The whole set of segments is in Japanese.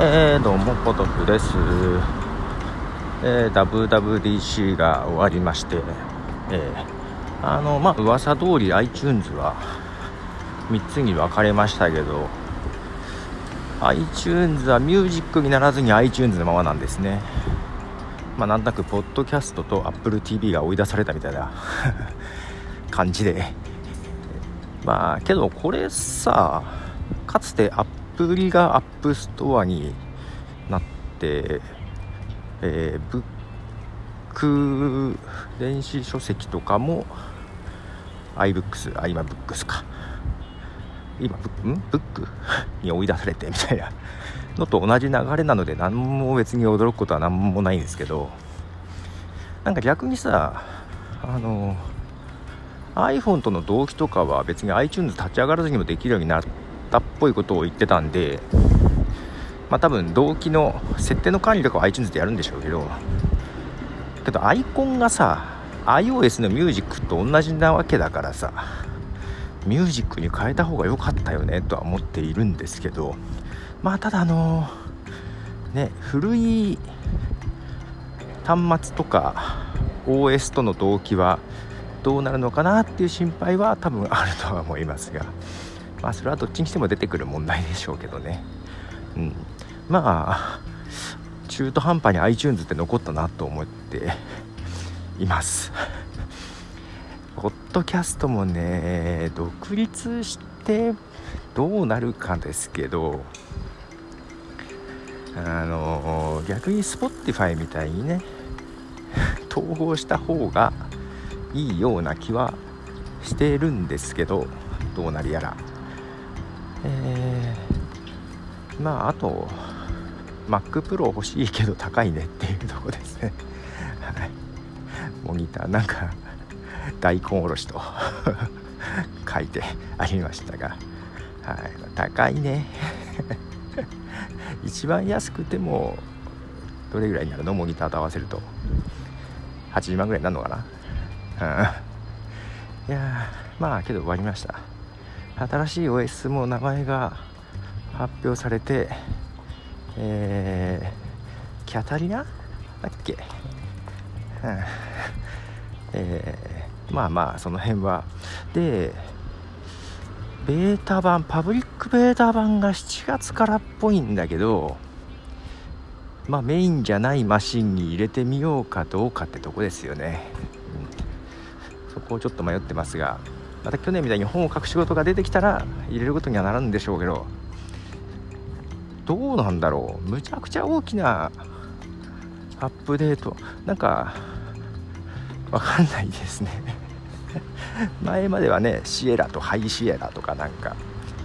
えー、どうもポトフです、えー、WWDC が終わりまして、えー、あのまあ噂通り iTunes は3つに分かれましたけど iTunes はミュージックにならずに iTunes のままなんですね。まあなんとなくポッドキャストと AppleTV が追い出されたみたいな 感じで。まあけどこれさかつてアプリが App Store になって、えー、ブック電子書籍とかも iBooks あ今 Books か。今ブん？ブック？に追い出されてみたいなのと同じ流れなので何も別に驚くことは何もないんですけどなんか逆にさあの iPhone との同期とかは別に iTunes 立ち上がらずにもできるようになってたっぽいことを言ってたんでまあ多分同期の設定の管理とかは iTunes でやるんでしょうけどけどアイコンがさ iOS のミュージックと同じなわけだからさミュージックに変えた方が良かったよねとは思っているんですけどまあただあのね古い端末とか OS との同期はどうなるのかなっていう心配は多分あるとは思いますがまあそれはどっちにしても出てくる問題でしょうけどね。うん。まあ中途半端に iTunes って残ったなと思っています。ポッドキャストもね独立してどうなるかですけどあの逆に Spotify みたいにね統合した方がいいような気はしてるんですけどどうなりやら。えー、まああと Mac Pro 欲しいけど高いねっていうとこですね。はい。モニターなんか大根おろしと 書いてありましたが、はい、高いね。一番安くてもどれぐらいになるの？モニターと合わせると。80万ぐらいになるのかな？うん。いやまあけど終わりました。新しい OS も名前が発表されてえー、キャタリナ？だっけ、うん。えー、まあまあその辺は。でベータ版パブリックベータ版が7月からっぽいんだけどまあメインじゃないマシンに入れてみようかどうかってとこですよね。うん。そこをちょっと迷ってますが。また去年みたいに本を書く仕事が出てきたら入れることにはならんでしょうけどどうなんだろう。むちゃくちゃ大きなアップデート。なんかわかんないですね。前まではねシエラとハイシエラとかなんか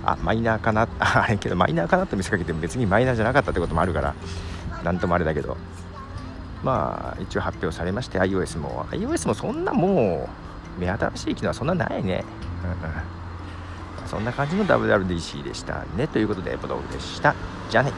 あマイナーかなあれけどマイナーかなって見せかけても別にマイナーじゃなかったってこともあるからなんともあれだけど。まあ一応発表されまして iOS も。iOS もそんなもう目新しい機能はそんなないね、うん、そんな感じの WWDC でしたね。ということでポトフでした。じゃあね。